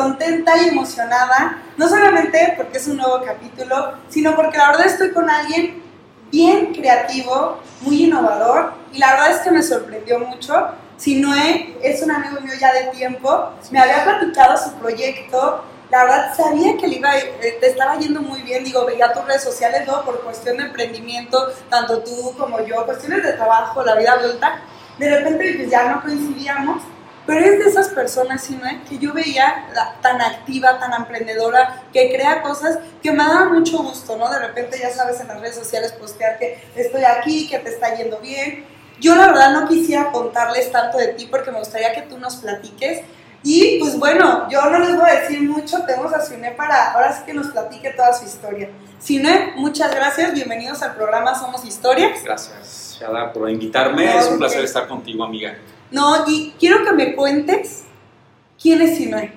contenta y emocionada, no solamente porque es un nuevo capítulo, sino porque la verdad estoy con alguien bien creativo, muy innovador, y la verdad es que me sorprendió mucho. Sinoé es un amigo mío ya de tiempo, me había platicado su proyecto, la verdad sabía que le iba, eh, te estaba yendo muy bien, digo, veía tus redes sociales, ¿no? Por cuestión de emprendimiento, tanto tú como yo, cuestiones de trabajo, la vida adulta, de repente pues ya no coincidíamos, pero es de esas personas, ¿sí, que yo veía tan activa, tan emprendedora, que crea cosas que me daban mucho gusto, ¿no? De repente, ya sabes, en las redes sociales postear que estoy aquí, que te está yendo bien. Yo la verdad no quisiera contarles tanto de ti porque me gustaría que tú nos platiques. Y pues bueno, yo no les voy a decir mucho, tenemos a Cine para ahora sí que nos platique toda su historia. Cine, muchas gracias, bienvenidos al programa Somos Historias. Gracias, Shada, por invitarme, es un placer estar contigo, amiga. No, y quiero que me cuentes quién es Sinoe.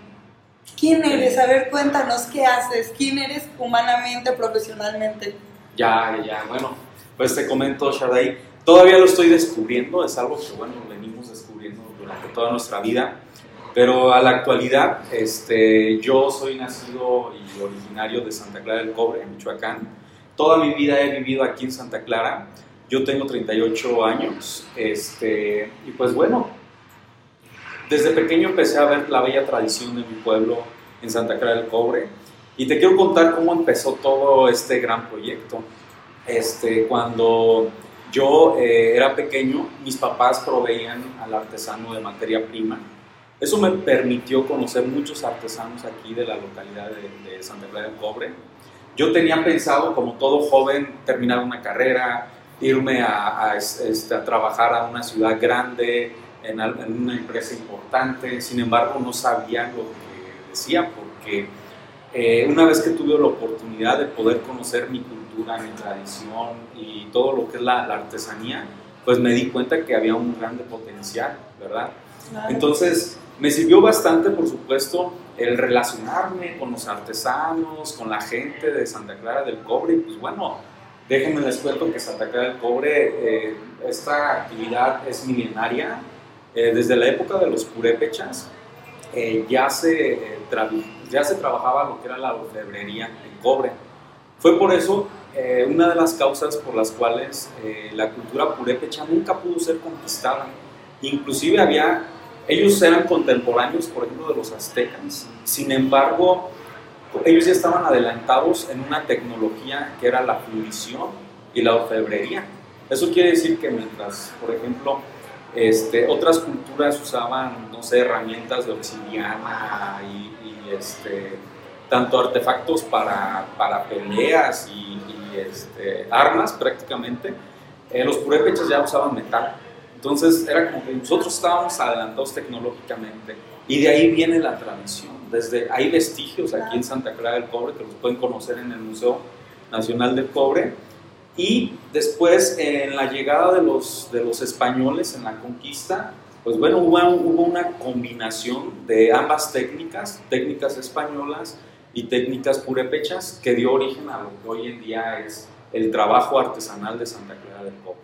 ¿Quién eres? A ver, cuéntanos qué haces. ¿Quién eres humanamente, profesionalmente? Ya, ya, bueno, pues te comento, Shadai. Todavía lo estoy descubriendo, es algo que, bueno, venimos descubriendo durante toda nuestra vida. Pero a la actualidad, este, yo soy nacido y originario de Santa Clara del Cobre, en Michoacán. Toda mi vida he vivido aquí en Santa Clara yo tengo 38 años, este, y pues bueno, desde pequeño empecé a ver la bella tradición de mi pueblo en Santa Clara del Cobre, y te quiero contar cómo empezó todo este gran proyecto. Este, cuando yo eh, era pequeño, mis papás proveían al artesano de materia prima. Eso me permitió conocer muchos artesanos aquí de la localidad de, de Santa Clara del Cobre. Yo tenía pensado, como todo joven, terminar una carrera, irme a, este, a, trabajar a una ciudad grande, en, una empresa importante, sin embargo no sabía lo que decía porque eh, una vez que tuve la oportunidad de poder conocer mi cultura, mi tradición y todo lo que es la, artesanía, pues me di cuenta que había un grande potencial, ¿verdad? Entonces me sirvió bastante, por supuesto, el relacionarme con los artesanos, con la gente de Santa Clara del Cobre, y pues bueno, Déjenme les cuento que Santa Clara del Cobre, eh, esta actividad es milenaria. Eh, desde la época de los purépechas eh, ya, se, ya se trabajaba lo que era la orfebrería en cobre. Fue por eso una de las causas por las cuales la cultura purépecha nunca pudo ser conquistada. Inclusive había, ellos eran contemporáneos, por ejemplo, de los aztecas. Sin embargo, ellos ya estaban adelantados en una tecnología que era la fundición y la orfebrería. Eso quiere decir que mientras, por ejemplo, este, otras culturas usaban, no sé, herramientas de obsidiana y, este, tanto artefactos para, para peleas y, este, armas prácticamente, eh, los purépechas ya usaban metal. Entonces era como que nosotros estábamos adelantados tecnológicamente y de ahí viene la tradición. Desde, hay vestigios aquí en Santa Clara del Cobre que los pueden conocer en el Museo Nacional del Cobre. Y después, en la llegada de los, de los españoles en la conquista, pues bueno, hubo, hubo una combinación de ambas técnicas, técnicas españolas y técnicas purépechas, que dio origen a lo que hoy en día es el trabajo artesanal de Santa Clara del Cobre.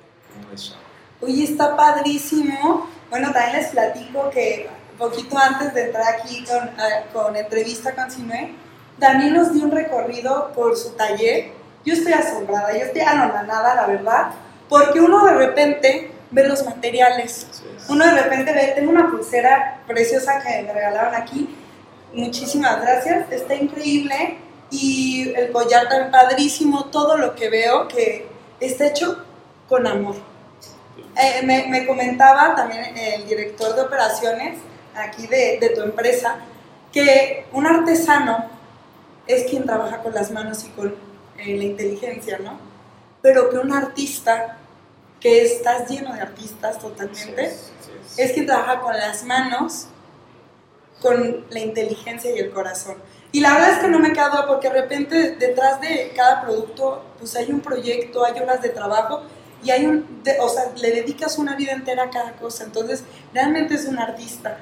Oye, está padrísimo. Bueno, también les platico que poquito antes de entrar aquí con, con entrevista con Sinué, Daniel nos dio un recorrido por su taller. Yo estoy asombrada, yo estoy anonadada, la verdad, porque uno de repente ve los materiales. Uno de repente ve, tengo una pulsera preciosa que me regalaron aquí. Muchísimas gracias, está increíble. Y el collar tan padrísimo, todo lo que veo que está hecho con amor. Eh, me, me, comentaba también el director de operaciones aquí de, tu empresa, que un artesano es quien trabaja con las manos y con eh, la inteligencia, ¿no? Pero que un artista, que estás lleno de artistas totalmente, es quien trabaja con las manos, con la inteligencia y el corazón. Y la verdad es que no me duda porque de repente detrás de cada producto pues hay un proyecto, hay horas de trabajo y hay un, o sea, le dedicas una vida entera a cada cosa. Entonces, realmente es un artista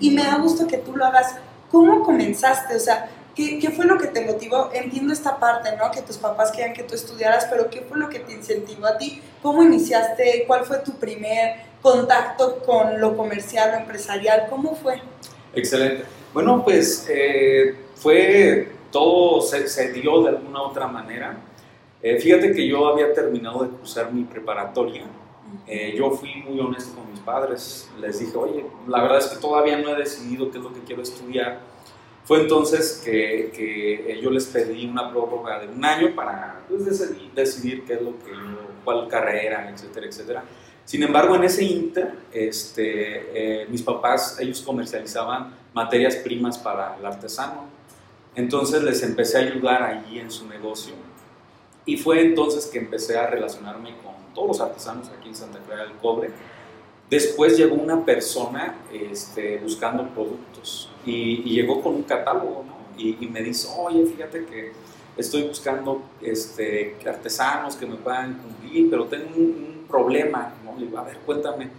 y me da gusto que tú lo hagas. ¿Cómo comenzaste? O sea, ¿qué, ¿qué, fue lo que te motivó? Entiendo esta parte, ¿no? Que tus papás querían que tú estudiaras, pero ¿qué fue lo que te incentivó a ti? ¿Cómo iniciaste? ¿Cuál fue tu primer contacto con lo comercial, lo empresarial? ¿Cómo fue? Excelente. Bueno, pues eh, fue, todo se, se, dio de alguna otra manera. Eh, fíjate que yo había terminado de cursar mi preparatoria. Eh, yo fui muy honesto con mis padres. Les dije, oye, la verdad es que todavía no he decidido qué es lo que quiero estudiar. Fue entonces que, que yo les pedí una prórroga de un año para pues, decidir, qué es lo que cuál carrera, etcétera, etcétera. Sin embargo, en ese inter, este, eh, mis papás, ellos comercializaban materias primas para el artesano. Entonces les empecé a ayudar allí en su negocio. Y fue entonces que empecé a relacionarme con todos los artesanos aquí en Santa Clara del Cobre. Después llegó una persona este, buscando productos y, y, llegó con un catálogo ¿no? y, y, me dice, oye, fíjate que estoy buscando este, artesanos que me puedan cumplir, pero tengo un, un problema, ¿no? Le digo, a ver, cuéntame.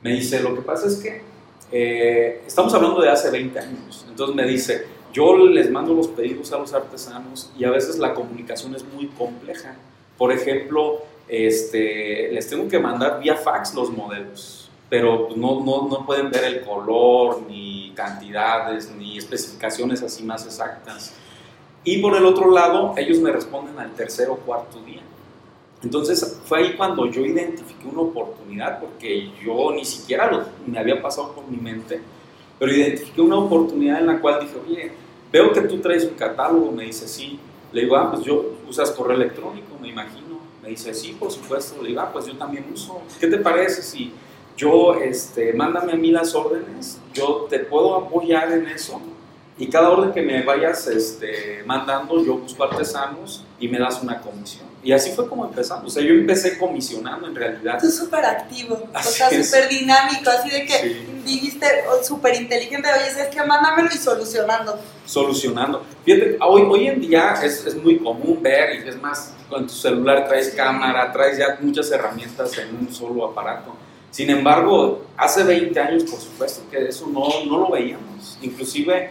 Me dice, lo que pasa es que eh, estamos hablando de hace 20 años. Entonces me dice, yo les mando los pedidos a los artesanos y a veces la comunicación es muy compleja. Por ejemplo, este, les tengo que mandar vía fax los modelos, pero no, no, no pueden ver el color, ni cantidades, ni especificaciones así más exactas. Y por el otro lado, ellos me responden al tercer o cuarto día. Entonces fue ahí cuando yo identifiqué una oportunidad, porque yo ni siquiera lo, me había pasado por mi mente, pero identifiqué una oportunidad en la cual dije, oye, veo que tú traes un catálogo, me dice, sí. Le digo, ah, pues yo usas correo electrónico, me imagino. Me dice, sí, por supuesto. Le digo, ah, pues yo también uso. ¿Qué te parece si yo, este, mándame a mí las órdenes, yo te puedo apoyar en eso? Y cada orden que me vayas este, mandando, yo busco artesanos y me das una comisión. Y así fue como empezamos. O sea, yo empecé comisionando en realidad. Tú súper activo, así o sea, súper dinámico, así de que sí. dijiste súper inteligente, oye, es que mándamelo y solucionando. Solucionando. Fíjate, hoy, hoy en día es, es muy común ver, y es más, con tu celular traes cámara, traes ya muchas herramientas en un solo aparato. Sin embargo, hace 20 años, por supuesto que eso no, no lo veíamos. Inclusive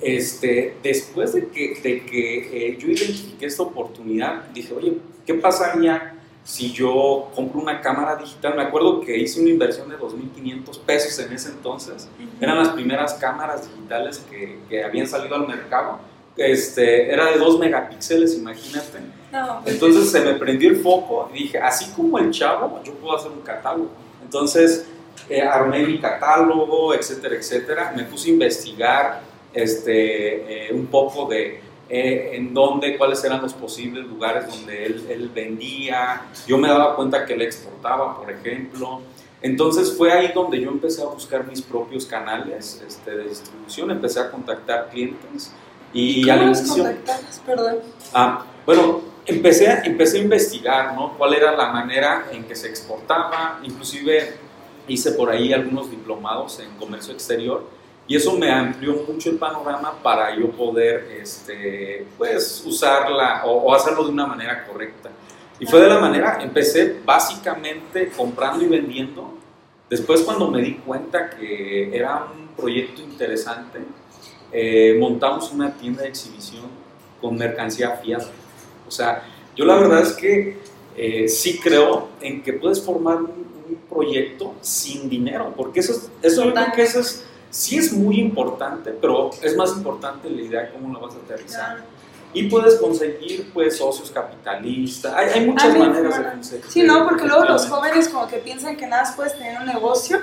este, después de que, de que eh, yo identifiqué esta oportunidad, dije, oye, ¿qué pasaría si yo compro una cámara digital? Me acuerdo que hice una inversión de 2.500 pesos en ese entonces. Eran las primeras cámaras digitales que, que habían salido al mercado. Este, era de 2 megapíxeles, imagínate. No, entonces se me prendió el foco y dije, así como el chavo, yo puedo hacer un catálogo. Entonces eh, armé mi catálogo, etcétera, etcétera. Me puse a investigar este, eh, un poco de eh, en dónde, cuáles eran los posibles lugares donde él, él, vendía. Yo me daba cuenta que él exportaba, por ejemplo. Entonces fue ahí donde yo empecé a buscar mis propios canales este, de distribución, empecé a contactar clientes y ¿Cómo al inicio... Perdón. Ah, bueno, empecé, empecé a investigar ¿no? cuál era la manera en que se exportaba, inclusive hice por ahí algunos diplomados en comercio exterior y eso me amplió mucho el panorama para yo poder este, pues, usarla o, o, hacerlo de una manera correcta. Y fue de la manera, empecé básicamente comprando y vendiendo. Después cuando me di cuenta que era un proyecto interesante, eh, montamos una tienda de exhibición con mercancía fiada. O sea, yo la verdad es que eh, sí creo en que puedes formar un, un proyecto sin dinero, porque eso, eso yo creo que eso es sí es muy importante, pero es más importante la idea de cómo lo vas a aterrizar. Claro. Y puedes conseguir pues socios capitalistas, hay, hay muchas maneras de conseguir. Sí, no, porque luego los jóvenes como que piensan que nada más puedes tener un negocio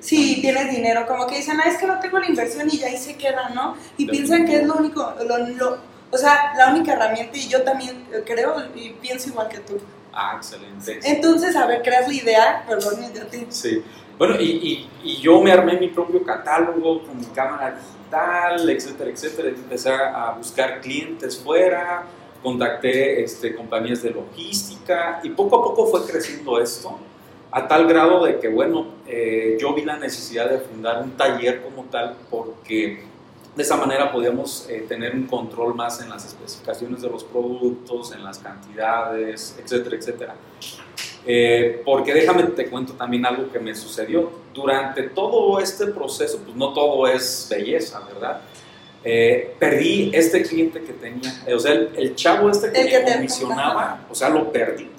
si tienes dinero, como que dicen, ah, es que no tengo la inversión y ya ahí se queda, ¿no? Y piensan que es lo único, lo, lo, o sea, la única herramienta y yo también creo y pienso igual que tú. Ah, excelente. Entonces, a ver, creas la idea, perdón, yo te... Sí. Bueno, y, y, y, yo me armé mi propio catálogo con mi cámara digital, etcétera, etcétera. Empecé a buscar clientes fuera, contacté este, compañías de logística y poco a poco fue creciendo esto a tal grado de que, bueno, eh, yo vi la necesidad de fundar un taller como tal porque de esa manera podíamos eh, tener un control más en las especificaciones de los productos, en las cantidades, etcétera, etcétera. Eh, porque déjame te cuento también algo que me sucedió. Durante todo este proceso, pues no todo es belleza, ¿verdad? Eh, perdí este cliente que tenía, eh, o sea, el, el chavo este que, el me comisionaba, o sea, lo perdí.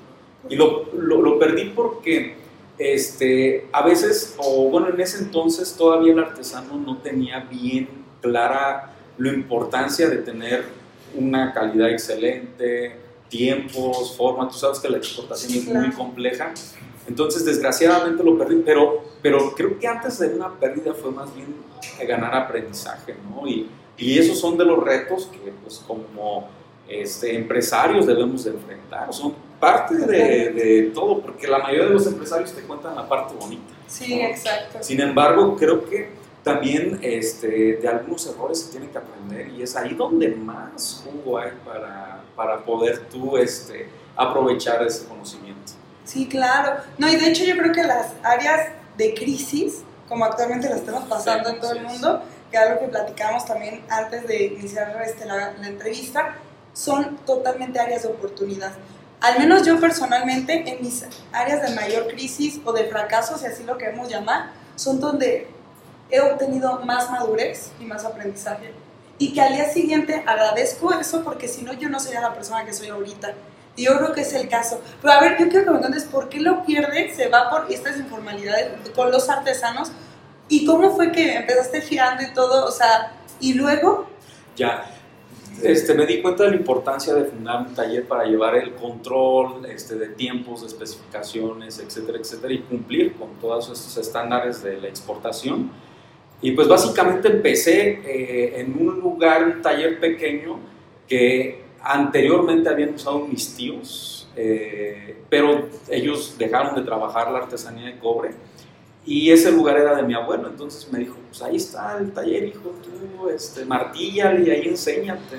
Y lo, lo, lo, perdí porque este, a veces, o bueno, en ese entonces todavía el artesano no tenía bien clara la importancia de tener una calidad excelente, tiempos, forma. Tú sabes que la exportación es muy compleja. Entonces, desgraciadamente lo perdí, pero, pero creo que antes de una pérdida fue más bien ganar aprendizaje, ¿no? Y, y esos son de los retos que, pues, como este, empresarios debemos de enfrentar. Son parte de, de, todo, porque la mayoría de los empresarios te cuentan la parte bonita. Sí, exacto. Sin embargo, creo que también este, de algunos errores se tiene que aprender y es ahí donde más jugo hay para, para poder tú este, aprovechar ese conocimiento. Sí, claro. No, y de hecho yo creo que las áreas de crisis, como actualmente las estamos pasando en todo el mundo, que es algo que platicamos también antes de iniciar este, la, la entrevista, son totalmente áreas de oportunidad. Al menos yo personalmente, en mis áreas de mayor crisis o de fracaso, si así lo queremos llamar, son donde he obtenido más madurez y más aprendizaje. Y que al día siguiente agradezco eso porque si no yo no sería la persona que soy ahorita. Y yo creo que es el caso. Pero a ver, yo quiero que me cuentes por qué lo pierdes, se va por estas informalidades con los artesanos y cómo fue que empezaste girando y todo, o sea, y luego... Ya, este, me di cuenta de la importancia de fundar un taller para llevar el control este, de tiempos, de especificaciones, etcétera, etcétera, y cumplir con todos estos estándares de la exportación. Y pues básicamente empecé eh, en un lugar, un taller pequeño que anteriormente habían usado mis tíos, eh, pero ellos dejaron de trabajar la artesanía de cobre y ese lugar era de mi abuelo, entonces me dijo, pues ahí está el taller, hijo, tú, este, martíllale y ahí enséñate.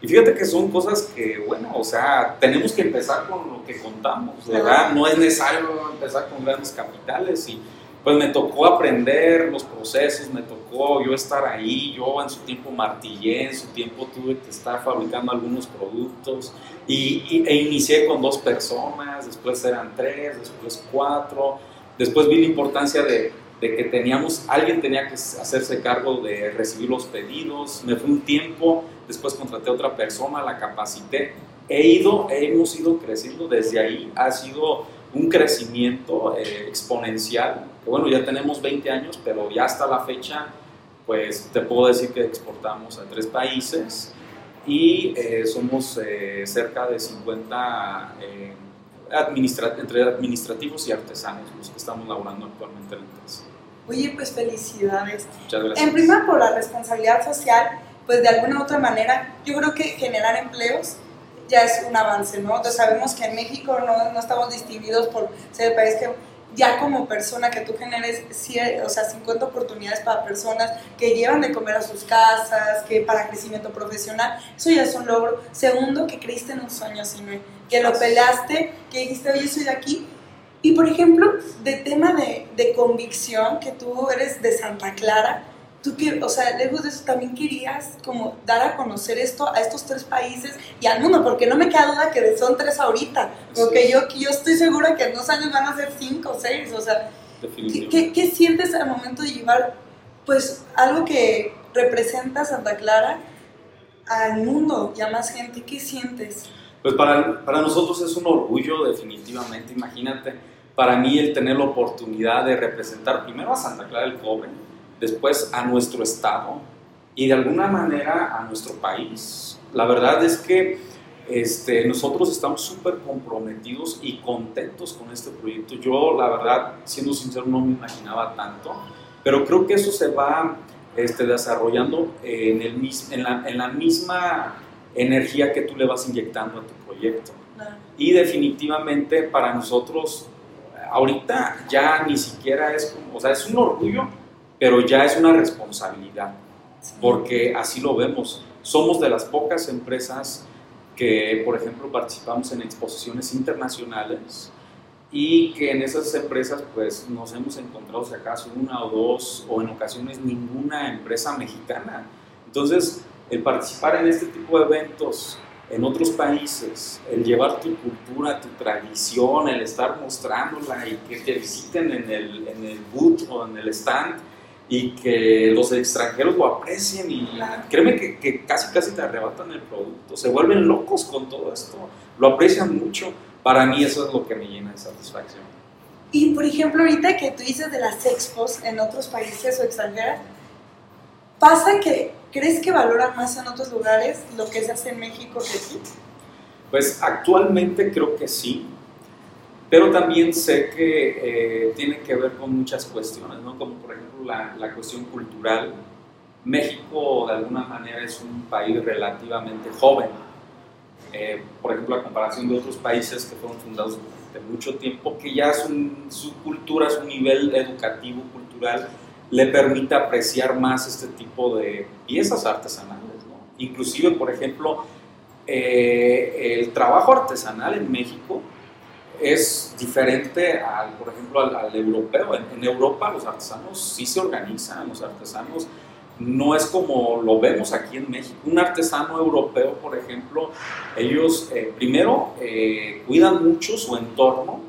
Y fíjate que son cosas que, bueno, o sea, tenemos que empezar con lo que contamos, ¿verdad? No es necesario empezar con grandes capitales y pues me tocó aprender los procesos, me tocó yo estar ahí, yo en su tiempo martillé, en su tiempo tuve que estar fabricando algunos productos y, e inicié con dos personas, después eran tres, después cuatro Después vi la importancia de, que teníamos, alguien tenía que hacerse cargo de recibir los pedidos. Me fue un tiempo, después contraté a otra persona, la capacité. He ido, hemos ido creciendo desde ahí. Ha sido un crecimiento eh, exponencial. Que bueno, ya tenemos 20 años, pero ya hasta la fecha, pues te puedo decir que exportamos a tres países y eh, somos eh, cerca de 50 entre administrativos y artesanos, los que estamos laborando actualmente en la empresa. Oye, pues felicidades. Muchas gracias. En prima, por la responsabilidad social, pues de alguna u otra manera, yo creo que generar empleos ya es un avance, ¿no? Entonces sabemos que en México no, no estamos distinguidos por ser el país que ya como persona que tú generes o sea, 50 oportunidades para personas que llevan de comer a sus casas, que para crecimiento profesional, eso ya es un logro. Segundo, que creíste en un sueño, sino que lo peleaste, que dijiste, oye, soy de aquí. Y por ejemplo, de tema de, de convicción, que tú eres de Santa Clara, tú que, o sea, lejos de eso también querías como dar a conocer esto a estos tres países y al mundo, porque no me queda duda que son tres ahorita, porque yo, yo estoy segura que en dos años van a ser cinco o seis, o sea, ¿qué, ¿qué, sientes al momento de llevar, pues, algo que representa Santa Clara al mundo y a más gente? ¿Qué sientes? Pues para, para nosotros es un orgullo definitivamente, imagínate, para mí el tener la oportunidad de representar primero a Santa Clara del Cobre, después a nuestro estado y de alguna manera a nuestro país. La verdad es que este, nosotros estamos súper comprometidos y contentos con este proyecto. Yo, la verdad, siendo sincero, no me imaginaba tanto, pero creo que eso se va este, desarrollando en, el, en, la, en la misma energía que tú le vas inyectando a tu proyecto. Y definitivamente para nosotros, ahorita ya ni siquiera es como, o sea, es un orgullo pero ya es una responsabilidad, porque así lo vemos. Somos de las pocas empresas que, por ejemplo, participamos en exposiciones internacionales y que en esas empresas pues nos hemos encontrado si acaso una o dos o en ocasiones ninguna empresa mexicana. Entonces, el participar en este tipo de eventos en otros países, el llevar tu cultura, tu tradición, el estar mostrándola y que te visiten en el, en el booth o en el stand, y que los extranjeros lo aprecien y créeme que, que, casi casi te arrebatan el producto, se vuelven locos con todo esto, lo aprecian mucho. Para mí eso es lo que me llena de satisfacción. Y por ejemplo, ahorita que tú dices de las expos en otros países o extranjeras, ¿Pasa que crees que valoran más en otros lugares lo que se hace en México que aquí? Pues actualmente creo que sí, pero también sé que eh, tiene que ver con muchas cuestiones, ¿no? como por ejemplo la, cuestión cultural. México de alguna manera es un país relativamente joven, eh, por ejemplo a comparación de otros países que fueron fundados de mucho tiempo, que ya su, su cultura, su nivel educativo, cultural, le permite apreciar más este tipo de piezas artesanales. Inclusive, por ejemplo, eh, el trabajo artesanal en México es diferente al, por ejemplo, al, europeo. En, Europa los artesanos sí se organizan, los artesanos no es como lo vemos aquí en México. Un artesano europeo, por ejemplo, ellos eh, primero eh, cuidan mucho su entorno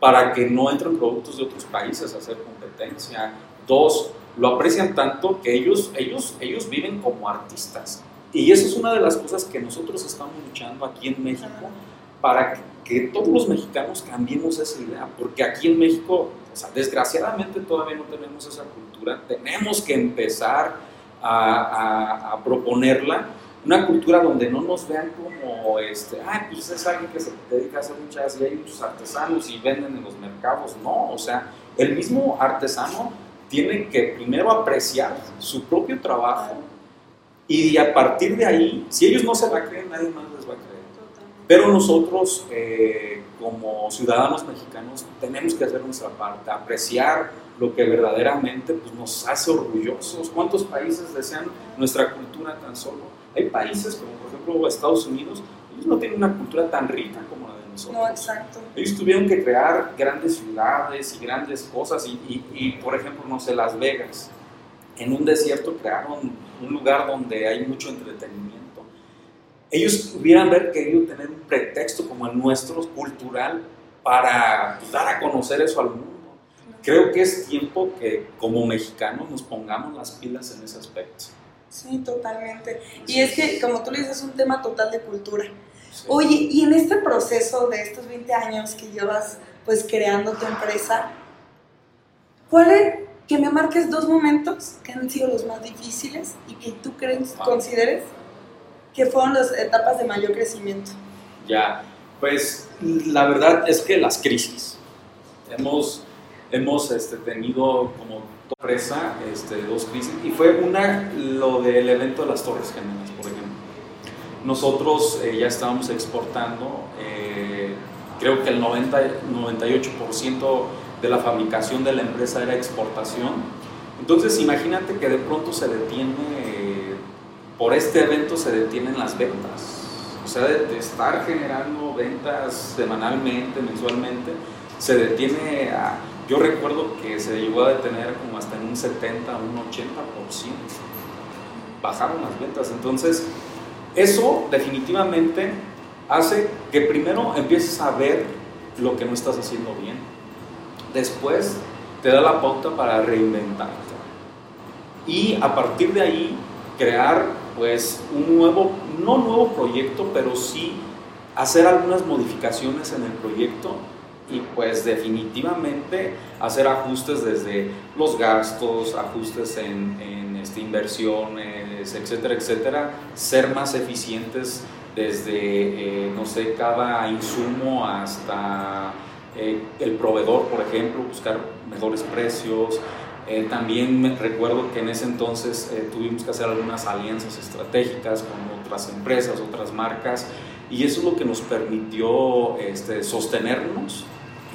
para que no entren productos de otros países a hacer competencia. Dos, lo aprecian tanto que ellos, ellos, ellos viven como artistas. Y eso es una de las cosas que nosotros estamos luchando aquí en México para que, todos los mexicanos cambiemos esa idea, porque aquí en México, o sea, desgraciadamente todavía no tenemos esa cultura, tenemos que empezar a, a, proponerla, una cultura donde no nos vean como, este, ah, pues es alguien que se dedica a hacer muchas, y hay muchos artesanos y venden en los mercados, no, o sea, el mismo artesano tiene que primero apreciar su propio trabajo y a partir de ahí, si ellos no se la creen, nadie más les va a creer. Pero nosotros, eh, como ciudadanos mexicanos, tenemos que hacer nuestra parte, apreciar lo que verdaderamente pues, nos hace orgullosos. ¿Cuántos países desean nuestra cultura tan solo? Hay países como por ejemplo Estados Unidos, ellos no tienen una cultura tan rica como la de nosotros. No, exacto. Ellos tuvieron que crear grandes ciudades y grandes cosas y, y, y por ejemplo, no sé, Las Vegas en un desierto crearon un lugar donde hay mucho entretenimiento. Ellos hubieran haber querido tener un pretexto como el nuestro, cultural, para pues, dar a conocer eso al mundo. Creo que es tiempo que como mexicanos nos pongamos las pilas en ese aspecto. Sí, totalmente. Y es que, como tú le dices, es un tema total de cultura. Oye, y en este proceso de estos 20 años que llevas pues creando tu empresa, ¿cuál es, que me marques dos momentos que han sido los más difíciles y que tú crees, consideres que fueron las etapas de mayor crecimiento. Ya, pues la verdad es que las crisis. Hemos, hemos este, tenido como empresa este, dos crisis y fue una lo del evento de las Torres Gemelas, por ejemplo. Nosotros eh, ya estábamos exportando, eh, creo que el 90, 98% de la fabricación de la empresa era exportación. Entonces imagínate que de pronto se detiene, por este evento se detienen las ventas. O sea, de, estar generando ventas semanalmente, mensualmente, se detiene yo recuerdo que se llegó a detener como hasta en un 70, un 80%. Bajaron las ventas. Entonces, eso definitivamente hace que primero empieces a ver lo que no estás haciendo bien después te da la pauta para reinventarte. Y a partir de ahí crear pues un nuevo, no nuevo proyecto, pero sí hacer algunas modificaciones en el proyecto y pues definitivamente hacer ajustes desde los gastos, ajustes en, este, inversiones, etcétera, etcétera, ser más eficientes desde, eh, no sé, cada insumo hasta eh, el proveedor, por ejemplo, buscar mejores precios. Eh, también me recuerdo que en ese entonces eh, tuvimos que hacer algunas alianzas estratégicas con otras empresas, otras marcas, y eso es lo que nos permitió este, sostenernos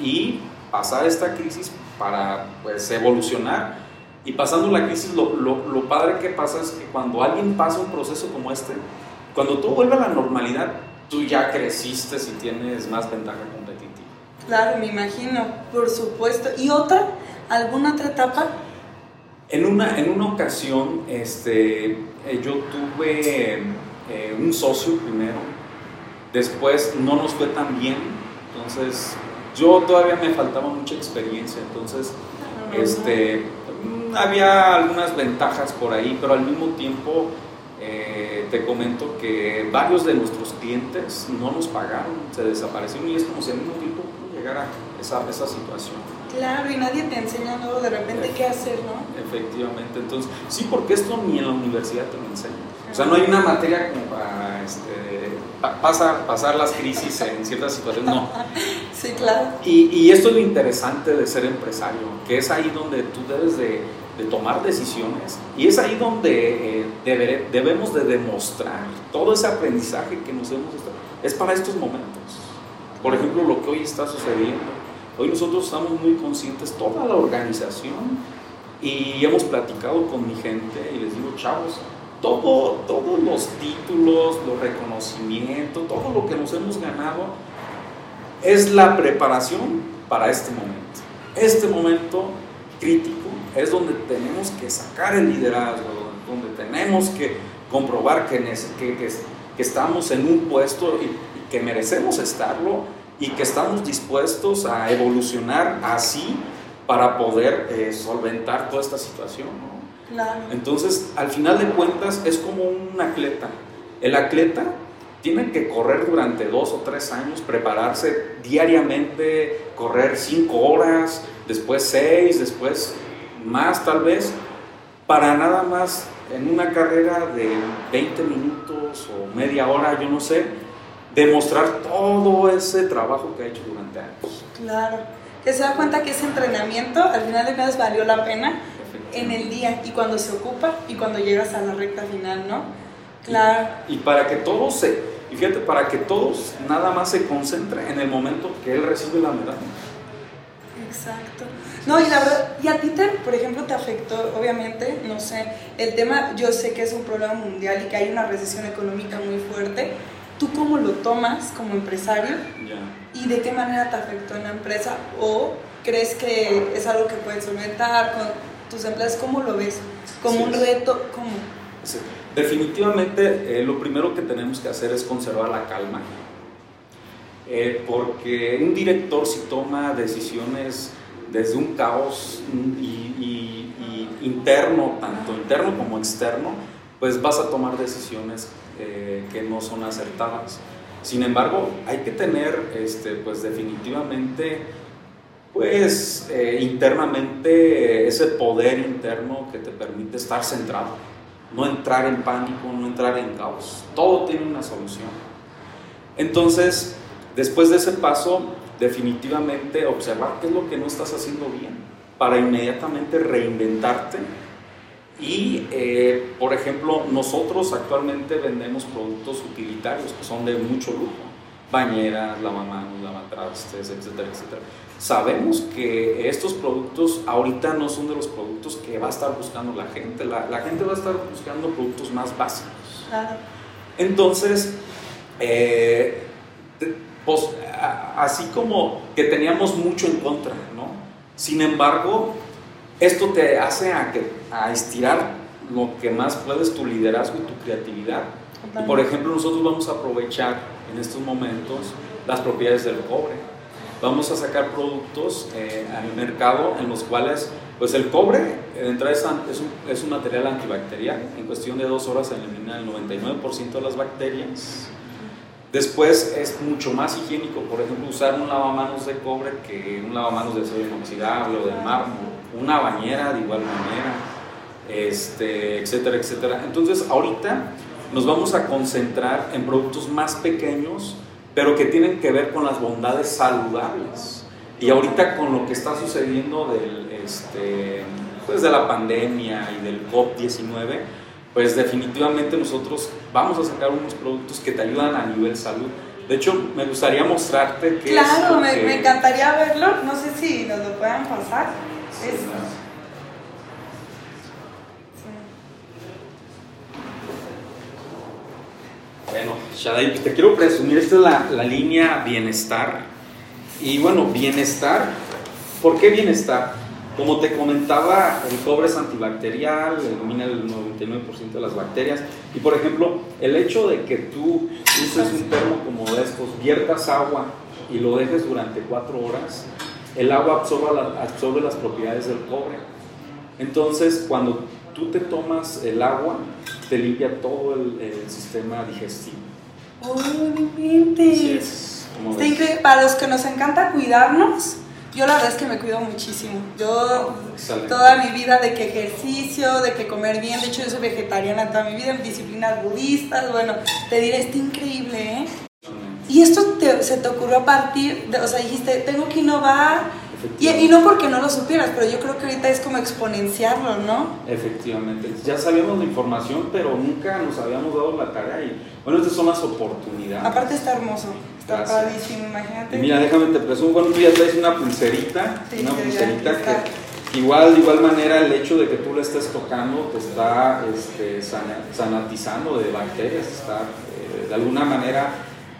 y pasar esta crisis para pues, evolucionar. Y pasando la crisis, lo, lo, lo padre que pasa es que cuando alguien pasa un proceso como este, cuando tú vuelves a la normalidad, tú ya creciste y tienes más ventaja Claro, me imagino, por supuesto. ¿Y otra? ¿Alguna otra etapa? En una, en una ocasión, este, eh, yo tuve eh, un socio primero, después no nos fue tan bien, entonces yo todavía me faltaba mucha experiencia, entonces este, mm, había algunas ventajas por ahí, pero al mismo tiempo eh, te comento que varios de nuestros clientes no nos pagaron, se desaparecieron y es como si al mismo tiempo llegar a esa, esa situación. Claro, y nadie te enseña luego de repente qué hacer, ¿no? Efectivamente, entonces, sí, porque esto ni en la universidad te lo enseña. O sea, no hay una materia como para este, pasar, pasar las crisis en ciertas situaciones, no. Sí, claro. Y, y, esto es lo interesante de ser empresario, que es ahí donde tú debes de, de tomar decisiones y es ahí donde eh, debemos de demostrar todo ese aprendizaje que nos hemos... Es para estos momentos. Por ejemplo, lo que hoy está sucediendo. Hoy nosotros estamos muy conscientes, toda la organización, y hemos platicado con mi gente y les digo, chavos, todo, todos los títulos, los reconocimientos, todo lo que nos hemos ganado es la preparación para este momento. Este momento crítico es donde tenemos que sacar el liderazgo, donde tenemos que comprobar que, que, que estamos en un puesto y, que merecemos estarlo y que estamos dispuestos a evolucionar así para poder eh, solventar toda esta situación. Entonces, al final de cuentas, es como un atleta. El atleta tiene que correr durante dos o tres años, prepararse diariamente, correr cinco horas, después seis, después más tal vez, para nada más en una carrera de 20 minutos o media hora, yo no sé, demostrar todo ese trabajo que ha hecho durante años. Claro, que se da cuenta que ese entrenamiento al final de cuentas valió la pena en el día y cuando se ocupa y cuando llegas a la recta final, ¿no? Claro. Y, para que todos se, y fíjate, para que todos nada más se concentren en el momento que él recibe la medalla. Exacto. No, y la verdad, y a ti, te, por ejemplo, te afectó, obviamente, no sé, el tema, yo sé que es un problema mundial y que hay una recesión económica muy fuerte. ¿Tú cómo lo tomas como empresario? ¿Y de qué manera te afectó en la empresa? ¿O crees que es algo que puedes solventar con tus empleados? ¿Cómo lo ves? ¿Como un reto? ¿Cómo? Definitivamente, eh, lo primero que tenemos que hacer es conservar la calma. Eh, porque un director si toma decisiones desde un caos interno, tanto interno como externo, pues vas a tomar decisiones eh, que no son acertadas. Sin embargo, hay que tener, este, pues definitivamente, pues eh, internamente ese poder interno que te permite estar centrado, no entrar en pánico, no entrar en caos. Todo tiene una solución. Entonces, después de ese paso, definitivamente observar qué es lo que no estás haciendo bien para inmediatamente reinventarte. Y, eh, por ejemplo, nosotros actualmente vendemos productos utilitarios que son de mucho lujo, bañeras, lavamanos, lavatrastes, etcétera, etcétera. Sabemos que estos productos ahorita no son de los productos que va a estar buscando la gente, la, la gente va a estar buscando productos más básicos. Entonces, eh, pues, así como que teníamos mucho en contra, ¿no? Sin embargo, esto te hace a, que, a estirar lo que más puedes, tu liderazgo y tu creatividad. Y por ejemplo, nosotros vamos a aprovechar en estos momentos las propiedades del cobre. Vamos a sacar productos eh, al mercado en los cuales, pues el cobre, entrada es, un, es un material antibacterial. En cuestión de dos horas elimina el 99% de las bacterias Después es mucho más higiénico, por ejemplo, usar un lavamanos de cobre que un lavamanos de acero inoxidable o de mármol, una bañera de igual manera, este, etcétera, etcétera. Entonces, ahorita nos vamos a concentrar en productos más pequeños, pero que tienen que ver con las bondades saludables. Y ahorita con lo que está sucediendo del, este, pues de la pandemia y del COP19, pues definitivamente nosotros vamos a sacar unos productos que te ayudan a nivel salud. De hecho, me gustaría mostrarte que... Claro, me, me, encantaría verlo. No sé si nos lo puedan pasar. Bueno, Shadai, pues te quiero presumir, esta es la, la línea bienestar. Y bueno, bienestar, ¿por qué bienestar? Como te comentaba, el cobre es antibacterial, elimina el 99% de las bacterias. Y por ejemplo, el hecho de que tú uses un termo como estos, viertas agua y lo dejes durante cuatro horas, el agua absorbe, las propiedades del cobre. Entonces, cuando tú te tomas el agua, te limpia todo el, sistema digestivo. ¡Oh, Está increíble. Para los que nos encanta cuidarnos, Yo la verdad es que me cuido muchísimo. Yo toda mi vida de que ejercicio, de que comer bien, de hecho yo soy vegetariana toda mi vida en disciplinas budistas, bueno, te diré, está increíble, ¿eh? Y esto se te ocurrió a partir, de, o sea, dijiste, tengo que innovar, y, y, no porque no lo supieras, pero yo creo que ahorita es como exponenciarlo, ¿no? Efectivamente, ya sabíamos la información, pero nunca nos habíamos dado la tarea y bueno, estas son las oportunidades. Aparte está hermoso, está padrísimo, imagínate. mira, déjame te presumo, bueno, tú ya traes una pulserita, una pulserita que igual, de igual manera el hecho de que tú le estés tocando te está este, sanatizando de bacterias, está eh, de alguna manera,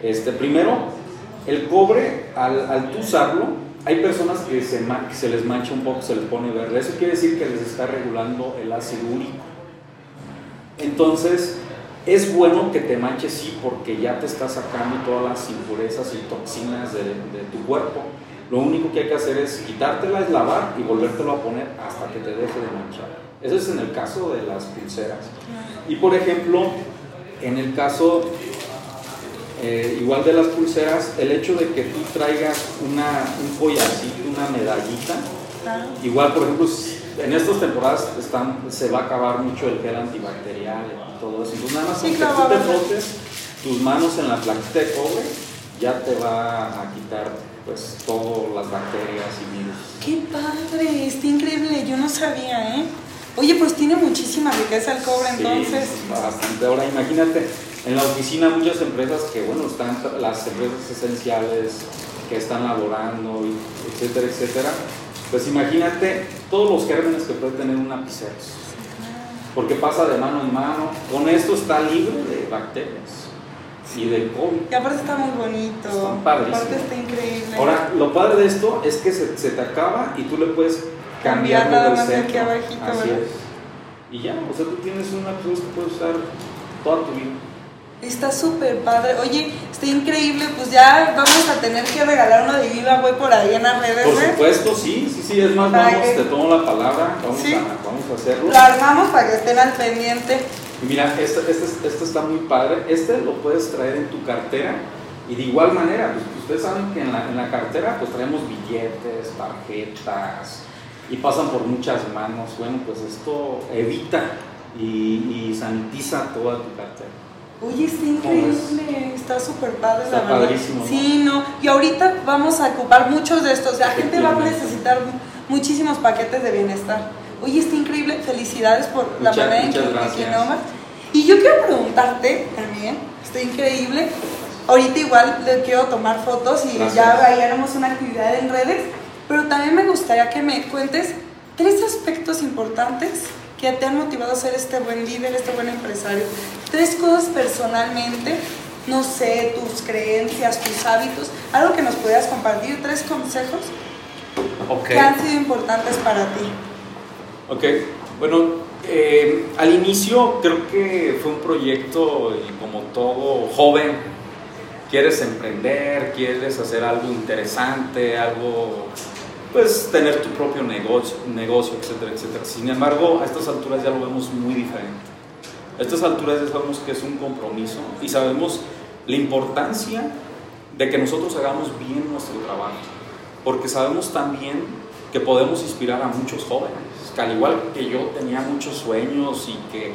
este, primero, el cobre al, al tú usarlo, hay personas que se, se les mancha un poco, se les pone verde. Eso quiere decir que les está regulando el ácido úrico. Entonces, es bueno que te manches, sí, porque ya te está sacando todas las impurezas y toxinas de, tu cuerpo. Lo único que hay que hacer es quitártela, es lavar y volvértelo a poner hasta que te deje de manchar. Eso es en el caso de las pulseras. Y por ejemplo, en el caso eh, igual de las pulseras, el hecho de que tú traigas una, un collarcito, una medallita, ah. igual por ejemplo, en estas temporadas están, se va a acabar mucho el gel antibacterial y todo eso. Entonces nada más que tú te frotes tus manos en la plaquita de cobre, ya te va a quitar pues todas las bacterias y virus. ¡Qué padre! Está increíble, yo no sabía, ¿eh? Oye, pues tiene muchísima riqueza el cobre entonces. bastante. Ahora imagínate, en la oficina muchas empresas que, bueno, están las empresas esenciales que están laborando, etcétera, etcétera. Pues imagínate todos los gérmenes que puede tener un lapicero. Porque pasa de mano en mano. Con esto está libre de bacterias y de COVID. Y aparte está muy bonito. Está Aparte está increíble. Ahora, lo padre de esto es que se, se te acaba y tú le puedes cambiar, nada más aquí abajito. Así es. Y ya, o sea, tú tienes una lapicero que puedes usar toda tu vida. Está súper padre. Oye, está increíble. Pues ya vamos a tener que regalar uno de Voy por ahí en las redes. Por supuesto, sí, sí, sí. Es más, vamos, te tomo la palabra. Vamos, a, vamos a hacerlo. Lo armamos para que estén al pendiente. Y mira, este, este, este está muy padre. Este lo puedes traer en tu cartera. Y de igual manera, pues, ustedes saben que en la, en la cartera pues traemos billetes, tarjetas y pasan por muchas manos. Bueno, pues esto evita y, y sanitiza toda tu cartera. Oye, está increíble, está súper padre está la padrísimo, Sí, no, y ahorita vamos a ocupar muchos de estos, la gente va a necesitar muchísimos paquetes de bienestar. Oye, está increíble, felicidades por la manera en que, que Y yo quiero preguntarte también, está increíble, ahorita igual le quiero tomar fotos y ya haremos una actividad en redes, pero también me gustaría que me cuentes tres aspectos importantes que te han motivado a ser este buen líder, este buen empresario? Tres cosas personalmente, no sé, tus creencias, tus hábitos, algo que nos pudieras compartir, tres consejos que han sido importantes para ti. Ok, bueno, eh, al inicio creo que fue un proyecto y como todo joven, quieres emprender, quieres hacer algo interesante, algo pues tener tu propio negocio, negocio, etcétera, etcétera. Sin embargo, a estas alturas ya lo vemos muy diferente. A estas alturas ya sabemos que es un compromiso y sabemos la importancia de que nosotros hagamos bien nuestro trabajo, porque sabemos también que podemos inspirar a muchos jóvenes, que al igual que yo tenía muchos sueños y que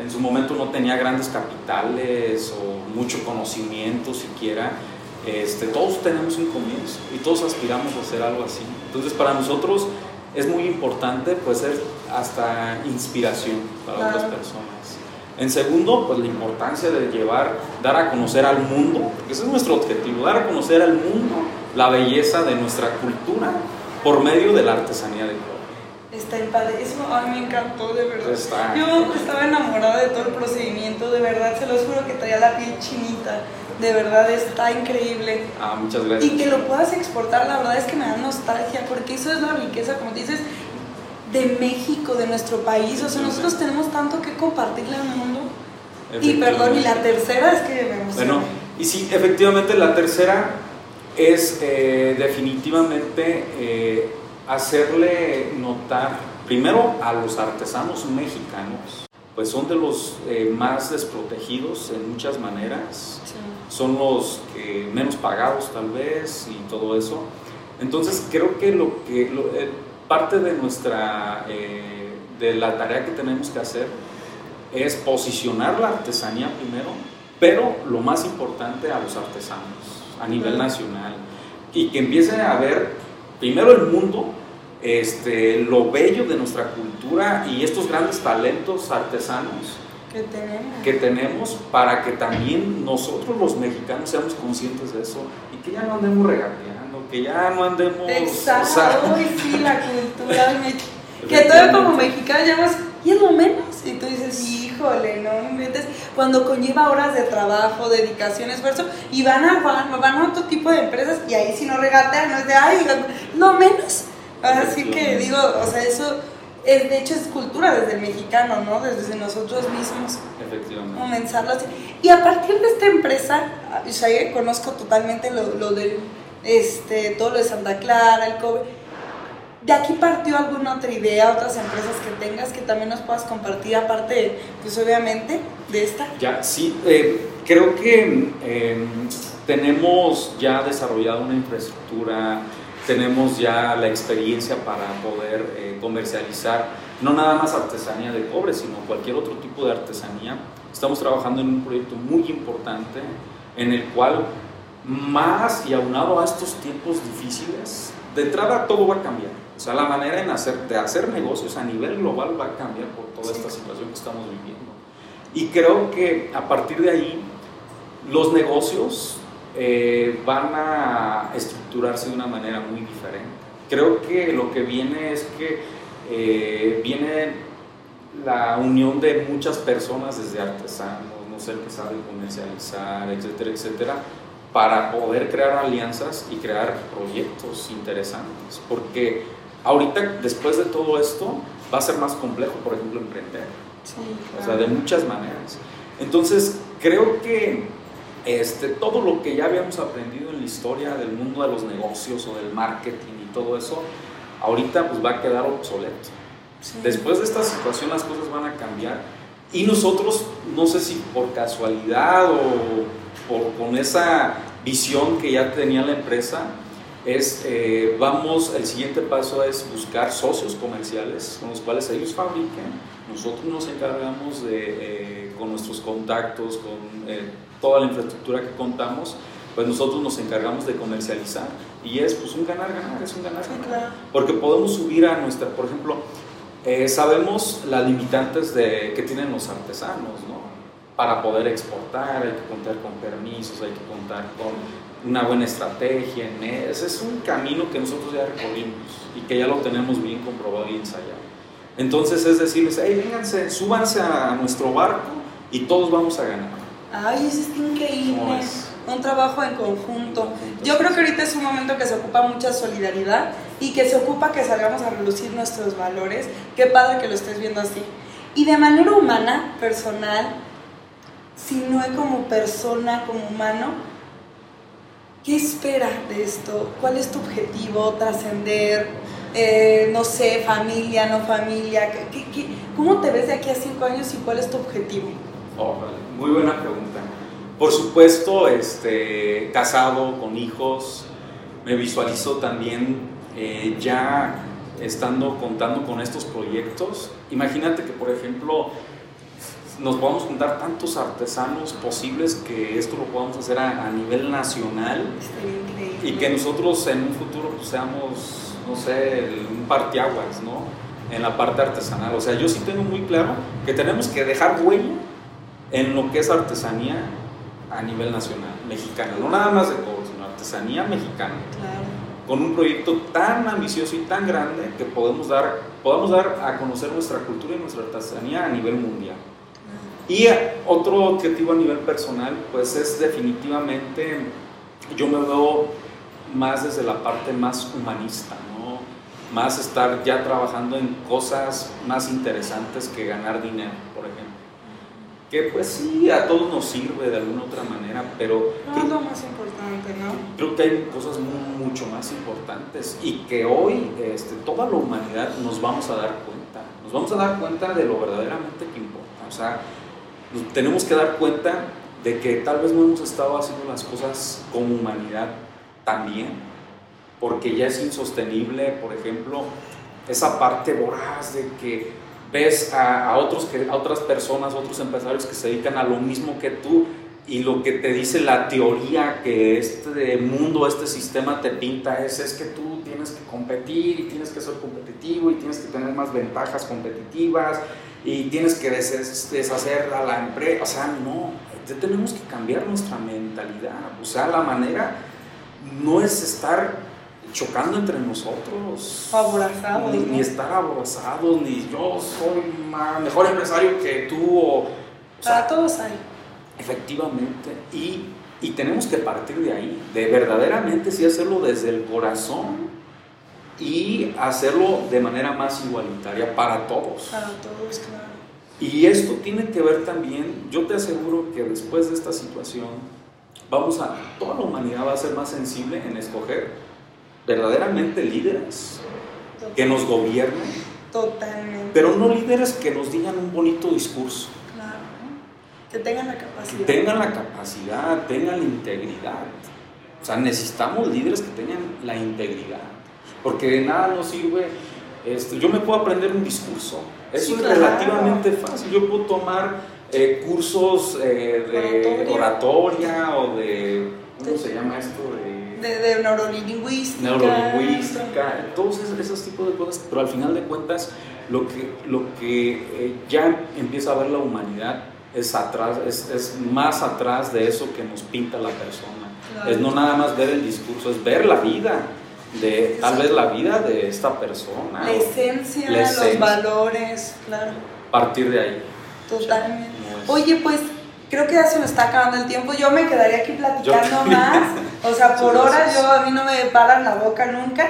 en su momento no tenía grandes capitales o mucho conocimiento siquiera, este, todos tenemos un comienzo y todos aspiramos a hacer algo así. Entonces para nosotros es muy importante pues ser hasta inspiración para otras personas. En segundo, pues la importancia de llevar, dar a conocer al mundo, porque ese es nuestro objetivo, dar a conocer al mundo la belleza de nuestra cultura por medio de la artesanía de cobre. Está el padre, eso a mí me encantó de verdad. Yo estaba enamorada de todo el procedimiento, de verdad, se los juro que traía la piel chinita de verdad está increíble. Ah, muchas gracias. Y que lo puedas exportar, la verdad es que me da nostalgia, porque eso es la riqueza, como dices, de México, de nuestro país. O sea, nosotros tenemos tanto que compartirle al mundo. Y perdón, y la tercera es que me Bueno, y sí, efectivamente la tercera es eh, definitivamente eh, hacerle notar primero a los artesanos mexicanos pues son de los eh, más desprotegidos en muchas maneras, son los menos pagados tal vez y todo eso. Entonces creo que lo que eh, parte de nuestra eh, de la tarea que tenemos que hacer es posicionar la artesanía primero, pero lo más importante a los artesanos a nivel nacional. Y que empiece a ver primero el mundo este, lo bello de nuestra cultura y estos grandes talentos artesanos que tenemos. que tenemos para que también nosotros los mexicanos seamos conscientes de eso y que ya no andemos regateando, que ya no andemos... Exacto, sí, la cultura que todo como mexicano ya y es lo menos, y tú dices, híjole, no inventes, cuando conlleva horas de trabajo, dedicación, esfuerzo, y van a, van, van a otro tipo de empresas, y ahí si no regatean, no es de, ay, lo menos, así que digo, o sea, eso es, de hecho es cultura desde el mexicano, ¿no? Desde nosotros mismos. Efectivamente. Comenzarlo así. Y a partir de esta empresa, ya conozco totalmente lo, lo de este, todo lo de Santa Clara, el COVID. ¿De aquí partió alguna otra idea, otras empresas que tengas que también nos puedas compartir, aparte, pues obviamente, de esta? Ya, sí, eh, creo que eh, tenemos ya desarrollado una infraestructura tenemos ya la experiencia para poder eh, comercializar no nada más artesanía de cobre, sino cualquier otro tipo de artesanía. Estamos trabajando en un proyecto muy importante en el cual, más y aunado a estos tiempos difíciles, de entrada todo va a cambiar. O sea, la manera en hacer, de hacer negocios a nivel global va a cambiar por toda esta situación que estamos viviendo. Y creo que a partir de ahí, los negocios eh, van a estructurarse de una manera muy diferente. Creo que lo que viene es que eh, viene la unión de muchas personas, desde artesanos, no sé, que sabe comercializar, etcétera, etcétera, para poder crear alianzas y crear proyectos interesantes. Porque ahorita, después de todo esto, va a ser más complejo, por ejemplo, emprender. O sea, de muchas maneras. Entonces, creo que este, todo lo que ya habíamos aprendido en la historia del mundo de los negocios o del marketing y todo eso, ahorita pues va a quedar obsoleto. Después de esta situación las cosas van a cambiar y nosotros, no sé si por casualidad o por, con esa visión que ya tenía la empresa, es, eh, vamos, el siguiente paso es buscar socios comerciales con los cuales ellos fabriquen. Nosotros nos encargamos de, eh, con nuestros contactos, con eh, toda la infraestructura que contamos, pues nosotros nos encargamos de comercializar y es pues un ganar-ganar, es un ganar-ganar. Porque podemos subir a nuestra, por ejemplo, eh, sabemos las limitantes de, que tienen los artesanos, ¿no? Para poder exportar hay que contar con permisos, hay que contar con una buena estrategia. Ese es un camino que nosotros ya recorrimos y que ya lo tenemos bien comprobado y ensayado. Entonces es decirles, hey, vénganse, súbanse a nuestro barco y todos vamos a ganar. Ay, eso es increíble. Un trabajo en conjunto. Yo creo que ahorita es un momento que se ocupa mucha solidaridad y que se ocupa que salgamos a relucir nuestros valores. Qué padre que lo estés viendo así. Y de manera humana, personal, si no es como persona, como humano, ¿qué esperas de esto? ¿Cuál es tu objetivo? ¿Trascender? Eh, no sé, familia, no familia. cómo te ves de aquí a cinco años y cuál es tu objetivo? Muy buena pregunta. Por supuesto, este, casado, con hijos, me visualizo también eh, ya estando contando con estos proyectos. Imagínate que, por ejemplo, nos podamos juntar tantos artesanos posibles que esto lo podamos hacer a, nivel nacional y que nosotros en un futuro pues, seamos, no sé, un parteaguas, ¿no? En la parte artesanal. O sea, yo sí tengo muy claro que tenemos que dejar huella en lo que es artesanía a nivel nacional, mexicana, no nada más de cobre, sino artesanía mexicana. Con un proyecto tan ambicioso y tan grande que podemos dar, podamos dar a conocer nuestra cultura y nuestra artesanía a nivel mundial. Y otro objetivo a nivel personal, pues es definitivamente, yo me veo más desde la parte más humanista, ¿no? más estar ya trabajando en cosas más interesantes que ganar dinero, que pues sí, a todos nos sirve de alguna otra manera, pero... No es lo más importante, ¿no? Creo que hay cosas mucho más importantes y que hoy este, toda la humanidad nos vamos a dar cuenta, nos vamos a dar cuenta de lo verdaderamente que importa, o sea, tenemos que dar cuenta de que tal vez no hemos estado haciendo las cosas como humanidad tan bien porque ya es insostenible, por ejemplo, esa parte voraz de que ves a, otros que, a otras personas, otros empresarios que se dedican a lo mismo que tú y lo que te dice la teoría que este mundo, este sistema te pinta es, es que tú tienes que competir y tienes que ser competitivo y tienes que tener más ventajas competitivas y tienes que deshacer a la empresa. O sea, no, tenemos que cambiar nuestra mentalidad. O sea, la manera no es estar chocando entre nosotros. Aborazados. Ni, ni, estar aborazados, ni yo soy mejor empresario que tú. O, Para todos hay. Efectivamente. Y, y, tenemos que partir de ahí, de verdaderamente sí hacerlo desde el corazón y hacerlo de manera más igualitaria para todos. Para todos, claro. Y esto tiene que ver también, yo te aseguro que después de esta situación, vamos a, toda la humanidad va a ser más sensible en escoger verdaderamente líderes que nos gobiernen. Totalmente. Pero no líderes que nos digan un bonito discurso. Claro. Que tengan la capacidad. Tengan la capacidad, tengan la integridad. O sea, necesitamos líderes que tengan la integridad. Porque de nada nos sirve. Este, yo me puedo aprender un discurso. Eso es relativamente fácil. Yo puedo tomar eh, cursos eh, de oratoria. o de. ¿Cómo se llama esto? De, de, neurolingüística. Neurolingüística, todos esos, tipos de cosas. Pero al final de cuentas, lo que, lo que eh, ya empieza a ver la humanidad es atrás, es, es, más atrás de eso que nos pinta la persona. Es no nada más ver el discurso, es ver la vida de tal vez la vida de esta persona. La esencia, los valores, claro. Partir de ahí. Totalmente. Oye, pues creo que ya se nos está acabando el tiempo. Yo me quedaría aquí platicando más. O sea, por horas yo a mí no me paran la boca nunca.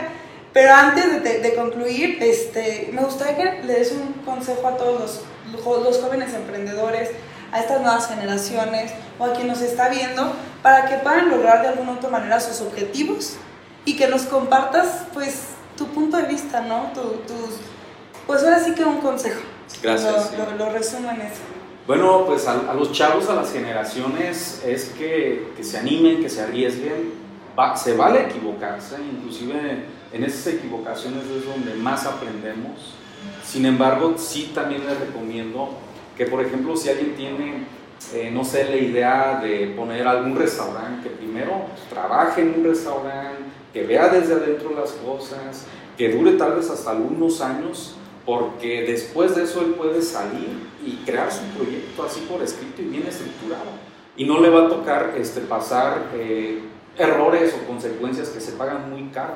Pero antes de, de, concluir, este, me gustaría que le des un consejo a todos los, los jóvenes emprendedores, a estas nuevas generaciones o a quien nos está viendo, para que puedan lograr de alguna u otra manera sus objetivos y que nos compartas pues tu punto de vista, ¿no? Tu, tus, pues ahora sí que un consejo. Gracias. Lo, lo, resumo en eso. Bueno, pues a, los chavos, a las generaciones, es que, que se animen, que se arriesguen. Va, se vale equivocarse, inclusive en esas equivocaciones es donde más aprendemos. Sin embargo, sí también les recomiendo que, por ejemplo, si alguien tiene, eh, no sé, la idea de poner algún restaurante, que primero trabaje en un restaurante, que vea desde adentro las cosas, que dure tal vez hasta algunos años, porque después de eso él puede salir y crear su proyecto así por escrito y bien estructurado. Y no le va a tocar este, pasar eh, errores o consecuencias que se pagan muy caro.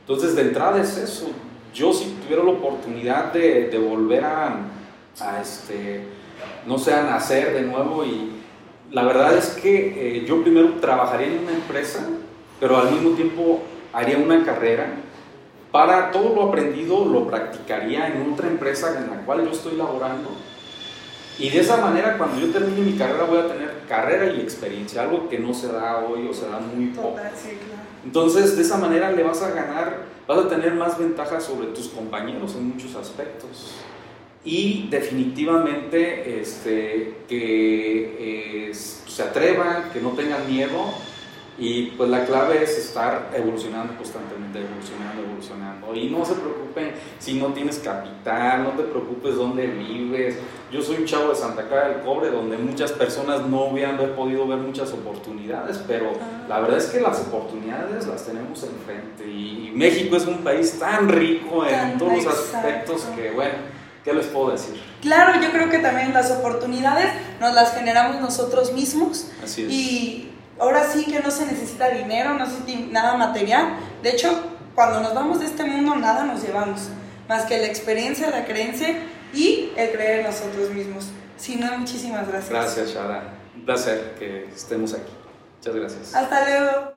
Entonces, de entrada es eso. Yo si tuviera la oportunidad de, de volver a, a, este, no sé, a nacer de nuevo y la verdad es que eh, yo primero trabajaría en una empresa pero al mismo tiempo haría una carrera para todo lo aprendido lo practicaría en otra empresa en la cual yo estoy laborando y de esa manera cuando yo termine mi carrera voy a tener carrera y experiencia, algo que no se da hoy o se da muy poco. Entonces de esa manera le vas a ganar, vas a tener más ventajas sobre tus compañeros en muchos aspectos. Y definitivamente este, que eh, se atrevan, que no tengan miedo y pues la clave es estar evolucionando constantemente, evolucionando, evolucionando. Y no se preocupen si no tienes capital, no te preocupes dónde vives. Yo soy un chavo de Santa Clara del Cobre, donde muchas personas no hubieran podido ver muchas oportunidades, pero ah. la verdad es que las oportunidades las tenemos enfrente. Y, México es un país tan rico en todos los aspectos que, bueno, ¿qué les puedo decir? Claro, yo creo que también las oportunidades nos las generamos nosotros mismos. Así es. Y ahora sí que no se necesita dinero, no se necesita nada material. De hecho, cuando nos vamos de este mundo, nada nos llevamos, más que la experiencia, la creencia y el creer en nosotros mismos. Si no, muchísimas gracias. Gracias, Shara. Un placer que estemos aquí. Muchas gracias. Hasta luego.